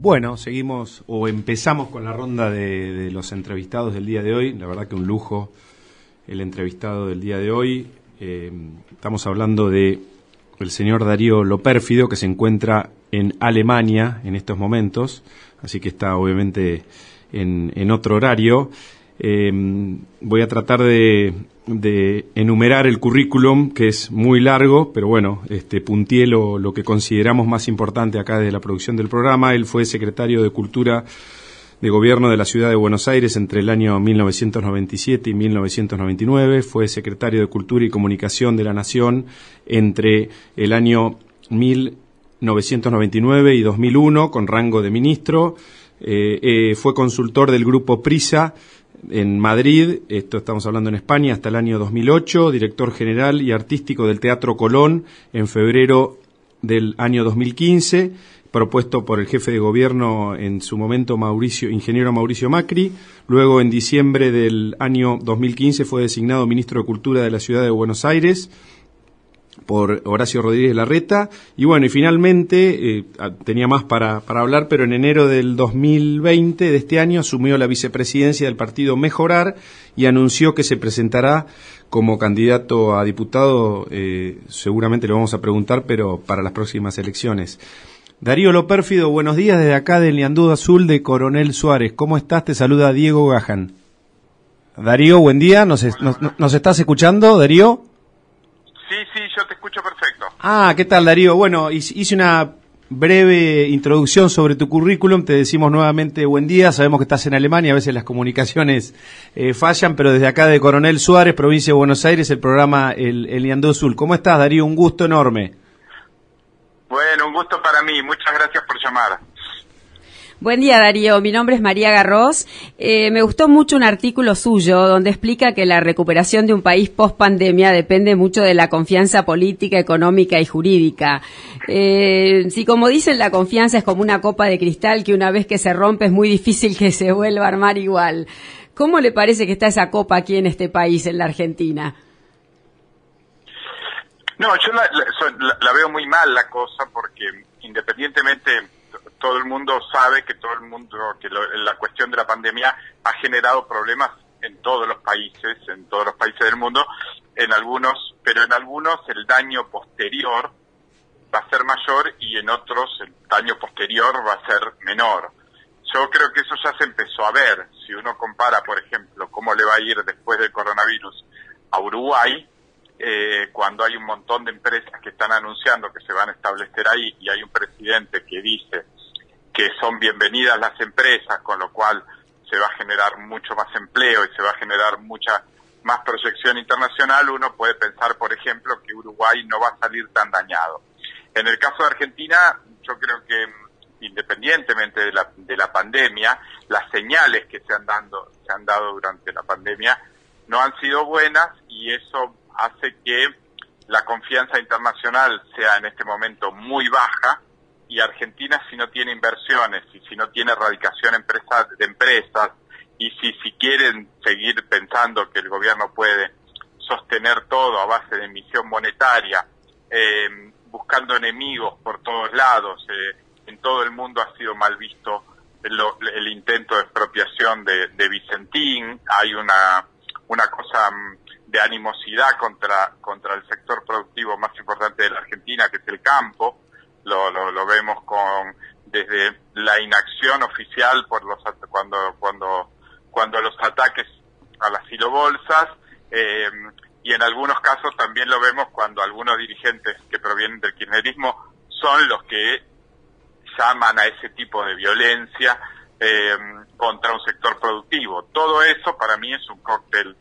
Bueno, seguimos o empezamos con la ronda de, los entrevistados del día de hoy. La verdad que un lujo el entrevistado del día de hoy. Eh, estamos hablando de el señor Darío Lopérfido, que se encuentra en Alemania en estos momentos, así que está obviamente en, otro horario. Eh, voy a tratar de, de, enumerar el currículum, que es muy largo, pero bueno, este, puntié lo, lo, que consideramos más importante acá de la producción del programa. Él fue secretario de Cultura de Gobierno de la Ciudad de Buenos Aires entre el año 1997 y 1999. Fue secretario de Cultura y Comunicación de la Nación entre el año 1999 y 2001, con rango de ministro. Eh, eh, fue consultor del grupo PRISA en Madrid, esto estamos hablando en España, hasta el año 2008, director general y artístico del Teatro Colón en febrero del año 2015, propuesto por el jefe de gobierno en su momento Mauricio, ingeniero Mauricio Macri. Luego en diciembre del año 2015 fue designado ministro de Cultura de la ciudad de Buenos Aires por Horacio Rodríguez Larreta. Y bueno, y finalmente, eh, tenía más para, para, hablar, pero en enero del 2020 de este año asumió la vicepresidencia del partido Mejorar y anunció que se presentará como candidato a diputado, eh, seguramente lo vamos a preguntar, pero para las próximas elecciones. Darío Lopérfido, buenos días desde acá del Liandú Azul de Coronel Suárez. ¿Cómo estás? Te saluda Diego Gajan. Darío, buen día. ¿Nos, nos, nos estás escuchando, Darío? Sí, sí, yo te escucho perfecto. Ah, ¿qué tal Darío? Bueno, hice una breve introducción sobre tu currículum. Te decimos nuevamente buen día. Sabemos que estás en Alemania, a veces las comunicaciones eh, fallan, pero desde acá de Coronel Suárez, provincia de Buenos Aires, el programa El, el Azul. ¿Cómo estás, Darío? Un gusto enorme. Bueno, un gusto para mí. Muchas gracias por llamar. Buen día, Darío. Mi nombre es María Garros. Eh, me gustó mucho un artículo suyo donde explica que la recuperación de un país post pandemia depende mucho de la confianza política, económica y jurídica. Eh, si, como dicen, la confianza es como una copa de cristal que una vez que se rompe es muy difícil que se vuelva a armar igual. ¿Cómo le parece que está esa copa aquí en este país, en la Argentina? No, yo la veo muy mal la cosa porque independientemente todo el mundo sabe que todo el mundo, que la cuestión de la pandemia ha generado problemas en todos los países, en todos los países del mundo, en algunos, pero en algunos el daño posterior va a ser mayor y en otros el daño posterior va a ser menor. Yo creo que eso ya se empezó a ver. Si uno compara, por ejemplo, cómo le va a ir después del coronavirus a Uruguay, eh, cuando hay un montón de empresas que están anunciando que se van a establecer ahí y hay un presidente que dice que son bienvenidas las empresas, con lo cual se va a generar mucho más empleo y se va a generar mucha más proyección internacional, uno puede pensar, por ejemplo, que Uruguay no va a salir tan dañado. En el caso de Argentina, yo creo que independientemente de la, de la pandemia, las señales que se han, dando, se han dado durante la pandemia no han sido buenas y eso hace que la confianza internacional sea en este momento muy baja y Argentina si no tiene inversiones y si no tiene erradicación de empresas y si, quieren seguir pensando que el gobierno puede sostener todo a base de emisión monetaria, eh, buscando enemigos por todos lados, eh, en todo el mundo ha sido mal visto el, intento de expropiación de, de, Vicentín, hay una, una cosa mm, de animosidad contra, contra el sector productivo más importante de la Argentina, que es el campo, lo, lo, vemos con desde la inacción oficial por los cuando cuando cuando los ataques a las silobolsas eh, y en algunos casos también lo vemos cuando algunos dirigentes que provienen del kirchnerismo son los que llaman a ese tipo de violencia eh, contra un sector productivo. Todo eso para mí es un cóctel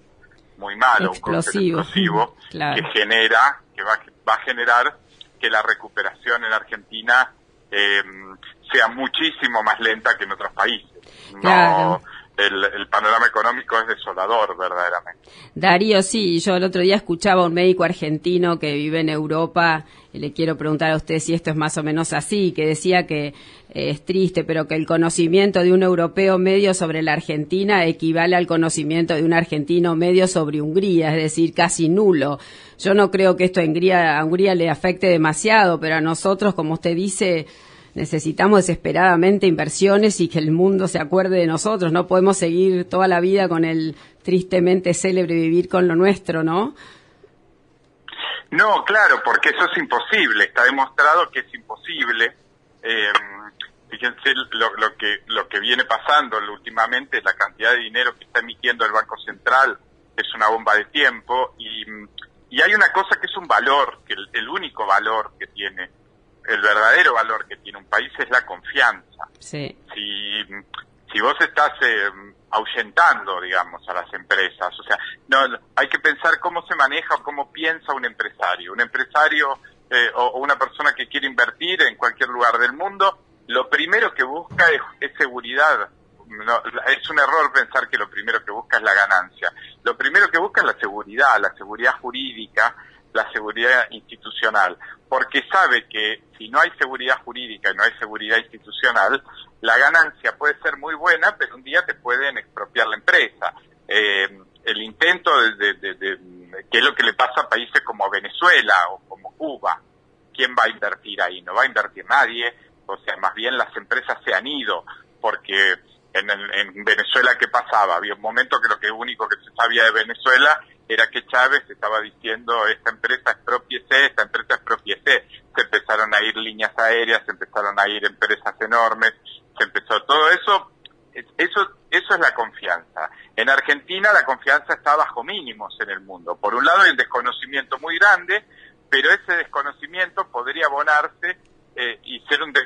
muy malo, un cóctel explosivo que genera, que va, va a generar que la recuperación en Argentina eh, sea muchísimo más lenta que en otros países. No, el, panorama económico es desolador, verdaderamente. Darío, sí, yo el otro día escuchaba a un médico argentino que vive en Europa, le quiero preguntar a usted si esto es más o menos así, que decía que eh, es triste, pero que el conocimiento de un europeo medio sobre la Argentina equivale al conocimiento de un argentino medio sobre Hungría, es decir, casi nulo. Yo no creo que esto a a Hungría le afecte demasiado, pero a nosotros, como usted dice, necesitamos desesperadamente inversiones y que el mundo se acuerde de nosotros. No podemos seguir toda la vida con el tristemente célebre vivir con lo nuestro, ¿no? No, claro, porque eso es imposible. Está demostrado que es imposible. Eh, fíjense lo, lo, que lo que viene pasando últimamente, la cantidad de dinero que está emitiendo el Banco Central es una bomba de tiempo y, y hay una cosa que es un valor, que el, el, único valor que tiene, el verdadero valor que tiene un país es la confianza. Sí. Si, si vos estás eh, ahuyentando, digamos, a las empresas, o sea, no, hay que pensar cómo se maneja o cómo piensa un empresario. Un empresario eh, o, una persona que quiere invertir en cualquier lugar del mundo, lo primero que busca es, seguridad es un error pensar que lo primero que busca es la ganancia. Lo primero que busca es la seguridad, la seguridad jurídica, la seguridad institucional, porque sabe que si no hay seguridad jurídica y no hay seguridad institucional, la ganancia puede ser muy buena, pero un día te la empresa. Eh, el intento de, de, de, es lo que le pasa a países como Venezuela o como Cuba. ¿Quién va a invertir ahí? No va a invertir nadie, o sea, más bien las empresas se han ido porque en, en, Venezuela qué pasaba. Había un momento que lo que único que se sabía de Venezuela era que Chávez estaba diciendo esta empresa expropiese, esta empresa expropiese. Se empezaron a ir líneas aéreas, se empezaron a ir empresas enormes, se empezó todo eso. Eso, eso es la confianza. En Argentina la confianza está bajo mínimos en el mundo. Por un lado hay un desconocimiento muy grande, pero ese desconocimiento podría abonarse eh, y ser un, de,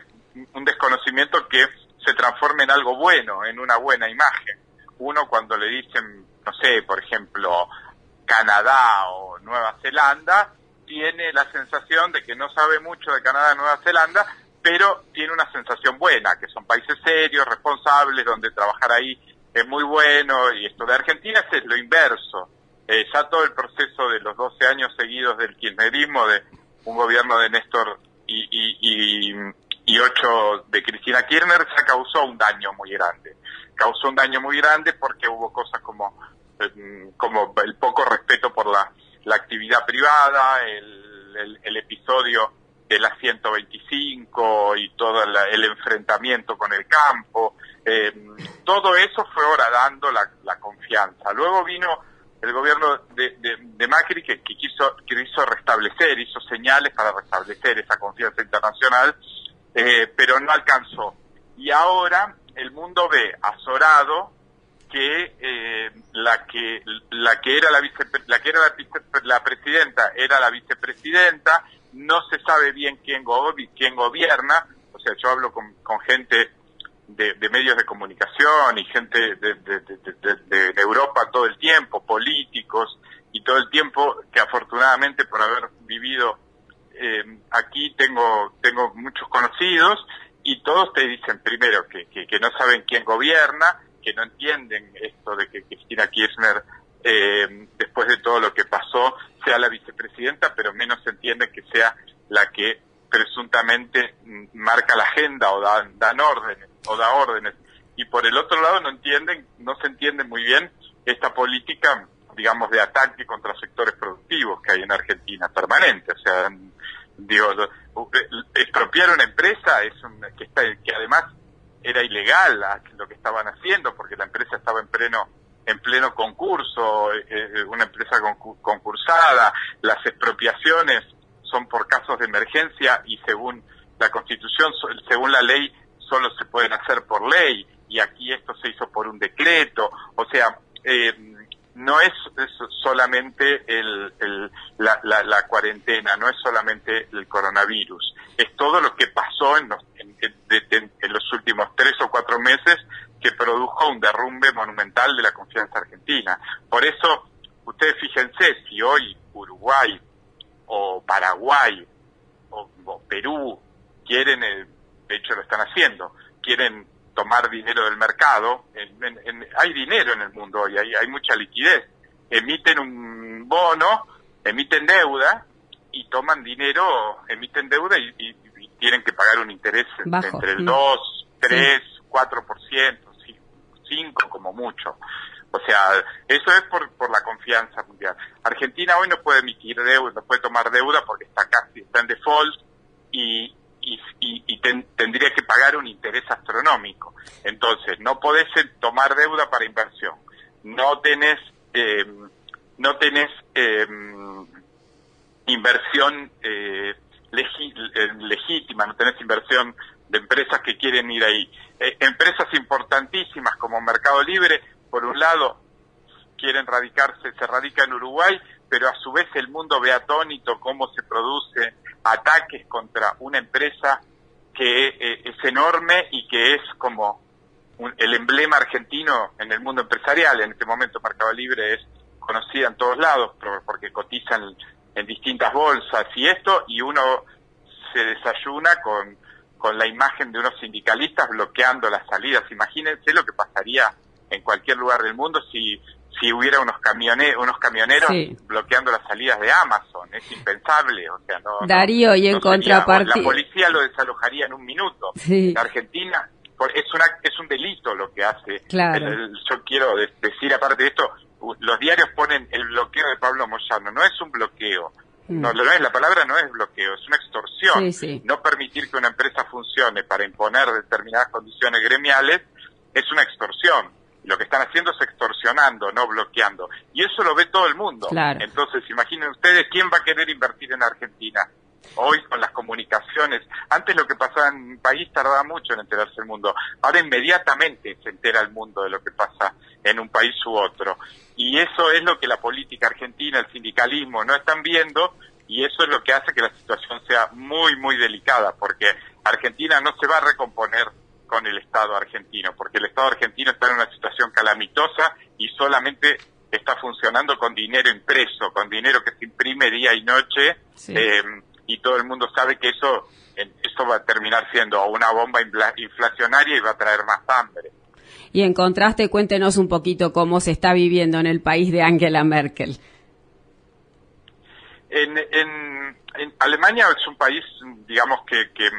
un desconocimiento que se transforme en algo bueno, en una buena imagen. Uno cuando le dicen, no sé, por ejemplo, Canadá o Nueva Zelanda, tiene la sensación de que no sabe mucho de Canadá y Nueva Zelanda, pero tiene una sensación buena, que son países serios, responsables, donde trabajar ahí es muy bueno, y esto de Argentina es lo inverso. Eh, ya todo el proceso de los 12 años seguidos del kirchnerismo, de un gobierno de Néstor y, y, 8 de Cristina Kirchner, se causó un daño muy grande. Causó un daño muy grande porque hubo cosas como, eh, como el poco respeto por la, actividad privada, el episodio de la 125 y todo la, el enfrentamiento con el campo, eh, todo eso fue horadando la, la confianza. Luego vino el gobierno de, de, Macri que, quiso, que quiso restablecer, hizo señales para restablecer esa confianza internacional, eh, pero no alcanzó. Y ahora el mundo ve azorado que eh, la que la que era la vice, la que era la presidenta era la vicepresidenta no se sabe bien quién, go quién gobierna. O sea yo hablo con, con gente de, medios de comunicación y gente de, de, de, Europa todo el tiempo políticos y todo el tiempo que afortunadamente por haber vivido eh, aquí tengo tengo muchos conocidos y todos te dicen primero que, que, que no saben quién gobierna que no entienden esto de que Cristina Kirchner, eh, después de todo lo que pasó, sea la vicepresidenta, pero menos entienden que sea la que presuntamente marca la agenda o dan, dan órdenes o da órdenes. Y por el otro lado no entienden, no se entiende muy bien esta política, digamos, de ataque contra sectores productivos que hay en Argentina permanente. O sea, digo, expropiar una empresa es un, que está, que además era ilegal lo que estaban haciendo porque la empresa estaba en pleno en pleno concurso, eh, una empresa concursada, las expropiaciones son por casos de emergencia y según la Constitución, según la ley, solo se pueden hacer por ley y aquí esto se hizo por un decreto, o sea, eh, no es, solamente el, el, la, la, la, cuarentena, no es solamente el coronavirus, es todo lo que pasó en los, en, en los últimos tres o cuatro meses que produjo un derrumbe monumental de la confianza argentina. Por eso, ustedes fíjense, si hoy Uruguay o Paraguay o, o Perú quieren, eh, de hecho lo están haciendo, quieren tomar dinero del mercado. En, en, en, hay dinero en el mundo hoy, hay, hay mucha liquidez. Emiten un bono, emiten deuda y toman dinero, emiten deuda y, y, y tienen que pagar un interés Bajo. entre el 2, 3, sí. 4%, 5 como mucho. O sea, eso es por, por la confianza mundial. Argentina hoy no puede emitir deuda, no puede tomar deuda porque está casi, está en default y y, tendría que pagar un interés astronómico. Entonces, no podés tomar deuda para inversión. No tenés, eh, no tenés eh, inversión eh, legítima, no tenés inversión de empresas que quieren ir ahí. empresas importantísimas como Mercado Libre, por un lado, quieren radicarse, se radica en Uruguay, pero a su vez el mundo ve atónito cómo se produce ataques contra una empresa que eh, es enorme y que es como el emblema argentino en el mundo empresarial. En este momento Mercado Libre es conocida en todos lados porque cotizan en distintas bolsas y esto, y uno se desayuna con, con la imagen de unos sindicalistas bloqueando las salidas. Imagínense lo que pasaría en cualquier lugar del mundo si si hubiera unos camioneros, unos camioneros bloqueando las salidas de Amazon. Es impensable, o sea, no. Darío, y en contraparte. La policía lo desalojaría en un minuto. En Argentina es una es un delito lo que hace. Claro. yo quiero decir aparte de esto, los diarios ponen el bloqueo de Pablo Moyano, no es un bloqueo. Mm. No, no es, la palabra no es bloqueo, es una extorsión. No permitir que una empresa funcione para imponer determinadas condiciones gremiales es una extorsión lo que están haciendo es extorsionando, no bloqueando. Y eso lo ve todo el mundo. Entonces, imaginen ustedes quién va a querer invertir en Argentina. Hoy con las comunicaciones, antes lo que pasaba en un país tardaba mucho en enterarse el mundo, ahora inmediatamente se entera el mundo de lo que pasa en un país u otro. Y eso es lo que la política argentina, el sindicalismo no están viendo y eso es lo que hace que la situación sea muy, muy delicada, porque Argentina no se va a recomponer con el Estado argentino, porque el Estado argentino está en una situación calamitosa y solamente está funcionando con dinero impreso, con dinero que se imprime día y noche, eh, y todo el mundo sabe que eso, eso va a terminar siendo una bomba inflacionaria y va a traer más hambre. Y en contraste, cuéntenos un poquito cómo se está viviendo en el país de Angela Merkel. En, en, Alemania es un país, digamos, que, que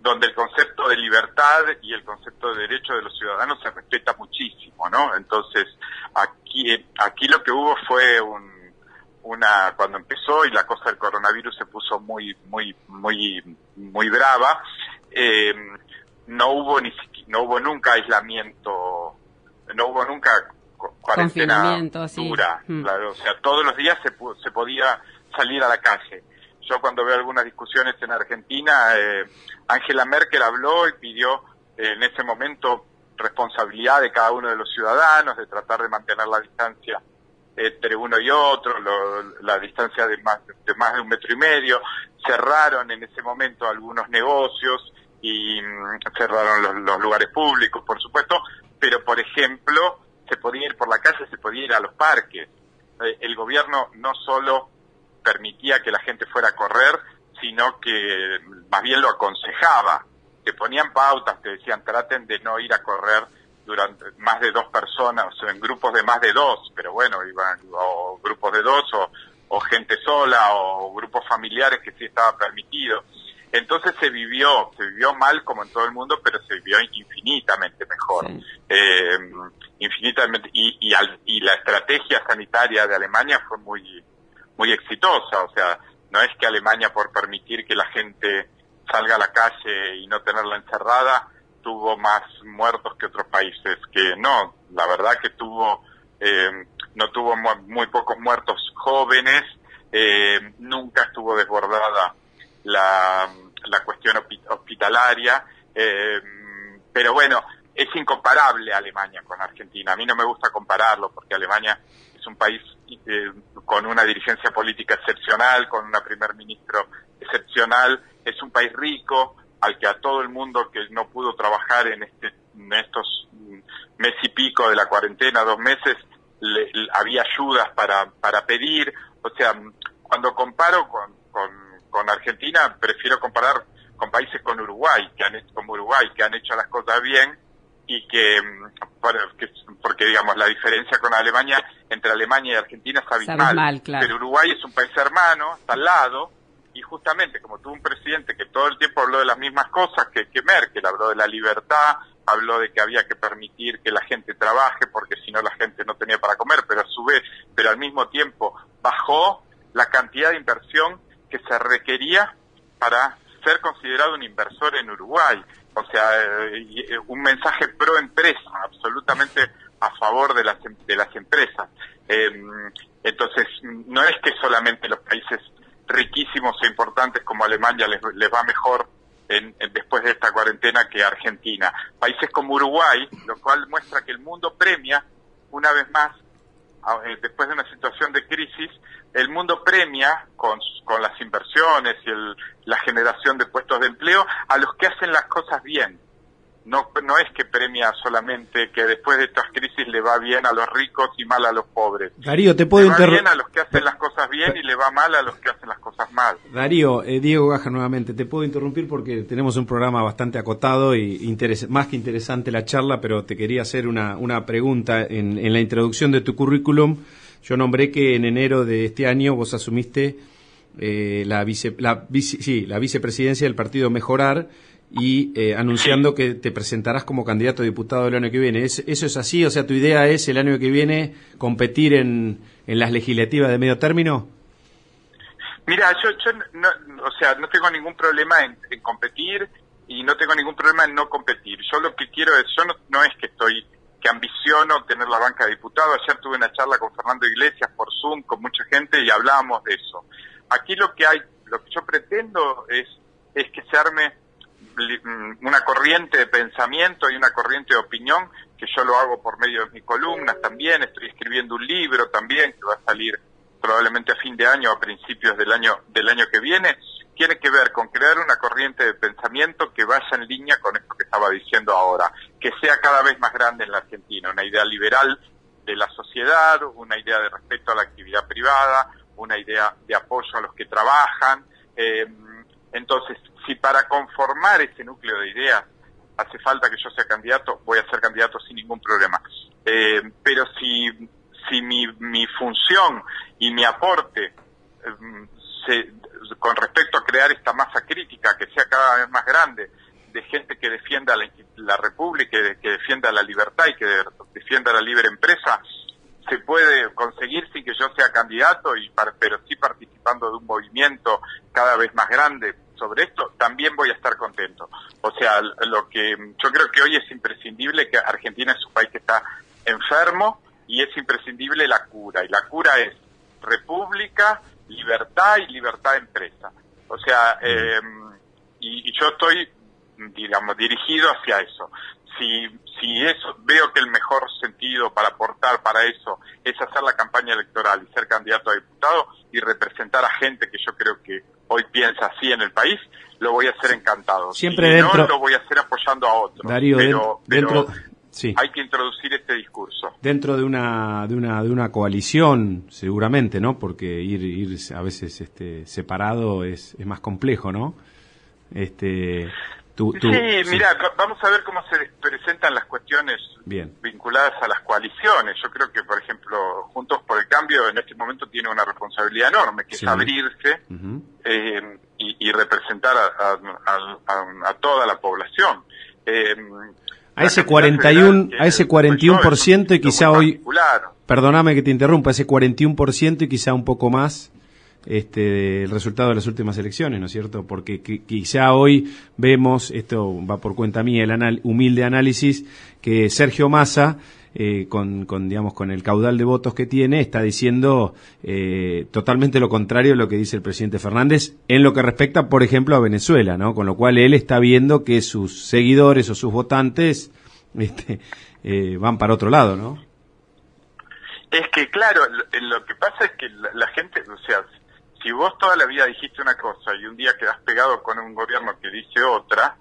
donde el concepto de libertad y el concepto de derecho de los ciudadanos se respeta muchísimo, ¿no? Entonces, aquí, aquí lo que hubo fue un, una, cuando empezó y la cosa del coronavirus se puso muy, muy, muy, muy brava, eh, no hubo ni no hubo nunca aislamiento, no hubo nunca cuarentena dura, mm. o sea, todos los días se, se podía salir a la calle yo cuando veo algunas discusiones en Argentina, eh, Angela Merkel habló y pidió eh, en ese momento responsabilidad de cada uno de los ciudadanos, de tratar de mantener la distancia entre uno y otro, la distancia de más, de más de un metro y medio. Cerraron en ese momento algunos negocios y mm, cerraron los, lugares públicos, por supuesto, pero por ejemplo, se podía ir por la calle, se podía ir a los parques. Eh, el gobierno no solo permitía que la gente fuera a correr, sino que más bien lo aconsejaba. Te ponían pautas, te decían traten de no ir a correr durante más de dos personas, o en grupos de más de dos, pero bueno, iban o grupos de dos o, o gente sola o grupos familiares que sí estaba permitido. Entonces se vivió, se vivió mal como en todo el mundo, pero se vivió infinitamente mejor. Eh, infinitamente, y, y, y la estrategia sanitaria de Alemania fue muy, muy exitosa, o sea, no es que Alemania por permitir que la gente salga a la calle y no tenerla encerrada tuvo más muertos que otros países, que no, la verdad que tuvo, eh, no tuvo muy, pocos muertos jóvenes, eh, nunca estuvo desbordada la, la cuestión hospitalaria, eh, pero bueno, es incomparable Alemania con Argentina. A mí no me gusta compararlo porque Alemania es un país eh, con una dirigencia política excepcional, con un primer ministro excepcional, es un país rico al que a todo el mundo que no pudo trabajar en, este, en estos mes y pico de la cuarentena, dos meses, le, había ayudas para, para pedir. O sea, cuando comparo con, con, con Argentina, prefiero comparar con países con Uruguay, que han, como Uruguay, que han hecho las cosas bien y que, porque digamos la diferencia con Alemania entre Alemania y Argentina es abismal, pero Uruguay es un país hermano, está al lado y justamente como tuvo un presidente que todo el tiempo habló de las mismas cosas que, que Merkel, habló de la libertad, habló de que había que permitir que la gente trabaje porque si no la gente no tenía para comer, pero a su vez, pero al mismo tiempo bajó la cantidad de inversión que se requería para ser considerado un inversor en Uruguay. O sea, eh, eh, un mensaje pro empresa, absolutamente a favor de las, em, de las empresas. Em, entonces, no es que solamente los países riquísimos e importantes como Alemania les, va mejor en, después de esta cuarentena que Argentina. Países como Uruguay, lo cual muestra que el mundo premia, una vez más, eh, después de una situación de crisis, el mundo premia con, con las inversiones y el, la generación de puestos de empleo a los que hacen las cosas bien. No, no es que premia solamente que después de estas crisis le va bien a los ricos y mal a los pobres. Darío, te puedo interrumpir. Le va bien a los que hacen las cosas bien y le va mal a los que hacen las cosas mal. Darío, eh, Diego Gaja nuevamente, te puedo interrumpir porque tenemos un programa bastante acotado y más que interesante la charla, pero te quería hacer una, una pregunta en, en la introducción de tu currículum yo nombré que en enero de este año vos asumiste eh, la, vice, la, sí, la vicepresidencia del partido Mejorar y eh, anunciando que te presentarás como candidato a diputado el año que viene. ¿Es, ¿Eso es así? O sea, ¿tu idea es el año que viene competir en, en las legislativas de medio término? Mira, yo, yo no, o sea, no tengo ningún problema en, competir y no tengo ningún problema en no competir. Yo lo que quiero es, yo no, no es que estoy que ambiciono tener la banca de diputado. Ayer tuve una charla con Fernando Iglesias por Zoom, con mucha gente, y hablábamos de eso. Aquí lo que hay, lo que yo pretendo es, es que se arme una corriente de pensamiento y una corriente de opinión, que yo lo hago por medio de mis columnas también, estoy escribiendo un libro también, que va a salir probablemente a fin de año o a principios del año, del año que viene, tiene que ver con crear una corriente de pensamiento que vaya en línea con esto que estaba diciendo ahora, que sea cada vez más grande en la Argentina, una idea liberal de la sociedad, una idea de respeto a la actividad privada, una idea de apoyo a los que trabajan. Eh, entonces, si para conformar ese núcleo de ideas hace falta que yo sea candidato, voy a ser candidato sin ningún problema. Eh, pero si, si mi, mi función y mi aporte eh, se, con respecto a crear esta masa crítica que sea cada vez más grande, de gente que defienda la, República, que defienda la libertad y que defienda la libre empresa, se puede conseguir sin que yo sea candidato, y pero sí participando de un movimiento cada vez más grande sobre esto, también voy a estar contento. O sea, lo que yo creo que hoy es imprescindible que Argentina es un país que está enfermo y es imprescindible la cura. Y la cura es república, libertad y libertad de empresa. O sea, eh, y, yo estoy, digamos, dirigido hacia eso. Si, si eso, veo que el mejor sentido para aportar para eso es hacer la campaña electoral y ser candidato a diputado y representar a gente que yo creo que hoy piensa así en el país, lo voy a hacer encantado. Siempre dentro... no, lo voy a hacer apoyando a otros. Darío, pero, dentro... Hay que introducir este discurso. Dentro de una, de una, de una coalición, seguramente, ¿no? Porque ir, ir a veces este, separado es, es más complejo, ¿no? Este, sí, mira, vamos a ver cómo se presentan las cuestiones vinculadas a las coaliciones. Yo creo que, por ejemplo, Juntos por el Cambio en este momento tiene una responsabilidad enorme, que es abrirse eh, y, representar a, a, toda la población. Eh, a ese 41, a ese 41% y quizá hoy, perdóname que te interrumpa, ese 41% y quizá un poco más este, el resultado de las últimas elecciones, ¿no es cierto? Porque quizá hoy vemos, esto va por cuenta mía, el humilde análisis, que Sergio Massa eh, con, digamos, con el caudal de votos que tiene, está diciendo eh, totalmente lo contrario a lo que dice el presidente Fernández en lo que respecta, por ejemplo, a Venezuela, ¿no? Con lo cual él está viendo que sus seguidores o sus votantes este, eh, van para otro lado, ¿no? Es que, claro, lo, que pasa es que la gente, o sea, si vos toda la vida dijiste una cosa y un día quedas pegado con un gobierno que dice otra,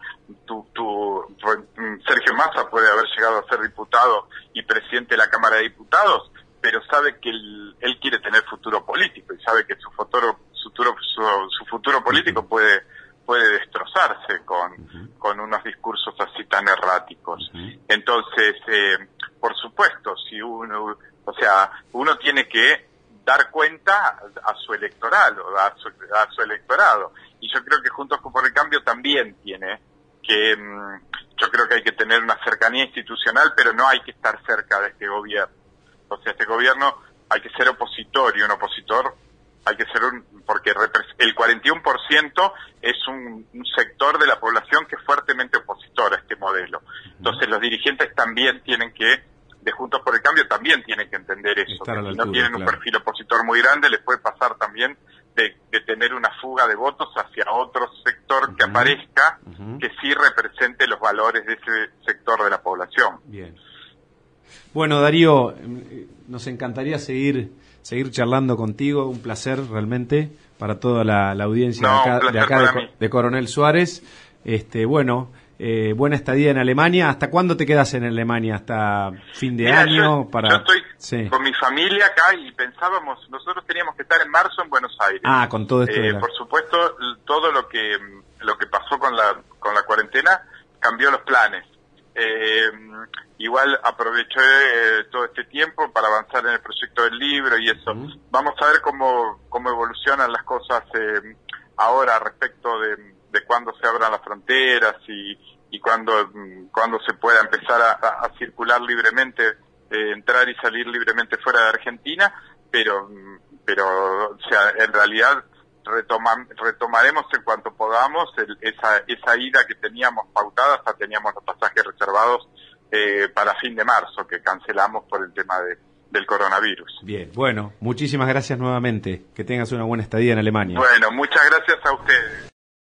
tu, tu, mm, Sergio Massa puede haber llegado a ser diputado y presidente de la Cámara de Diputados, pero sabe que él, quiere tener futuro político y sabe que su futuro, futuro, su, futuro político puede puede destrozarse con, con unos discursos así tan erráticos. Entonces, eh, por supuesto, si uno, o sea, uno tiene que dar cuenta a su electoral, a su, a su electorado. Y yo creo que Juntos por el Cambio también tiene que, mm, yo creo que hay que tener una cercanía institucional, pero no hay que estar cerca de este gobierno. O sea, este gobierno hay que ser opositor y un opositor hay que ser un, porque el 41% es un, un, sector de la población que es fuertemente opositor a este modelo. Entonces los dirigentes también tienen que, de Juntos por el Cambio, también tienen que entender eso. si no tienen un perfil opositor muy grande, les puede pasar también de, tener una fuga de votos hacia otro sector que aparezca, que sí represente los valores de ese sector de la población. Bien. Bueno, Darío, eh, nos encantaría seguir seguir charlando contigo, un placer realmente para toda la, audiencia de acá, de, Coronel Suárez. Este, bueno, eh, buena estadía en Alemania. ¿Hasta cuándo te quedas en Alemania? ¿Hasta fin de año? Yo, para... yo estoy con mi familia acá y pensábamos, nosotros teníamos que estar en marzo en Buenos Aires. Ah, con todo esto. Eh, Por supuesto, todo lo que lo que pasó con la con la cuarentena cambió los planes. Eh, igual aproveché eh, todo este tiempo para avanzar en el proyecto del libro y eso. Vamos a ver cómo, cómo evolucionan las cosas eh, ahora respecto de, de cuándo se abran las fronteras y, y cuándo, cuando se pueda empezar a, circular libremente, eh, entrar y salir libremente fuera de Argentina, pero, pero o sea, en realidad retomaremos en cuanto podamos esa, esa ida que teníamos pautada, hasta teníamos los pasajes reservados eh, para fin de marzo, que cancelamos por el tema de, del coronavirus. Bien, bueno, muchísimas gracias nuevamente. Que tengas una buena estadía en Alemania. Bueno, muchas gracias a ustedes.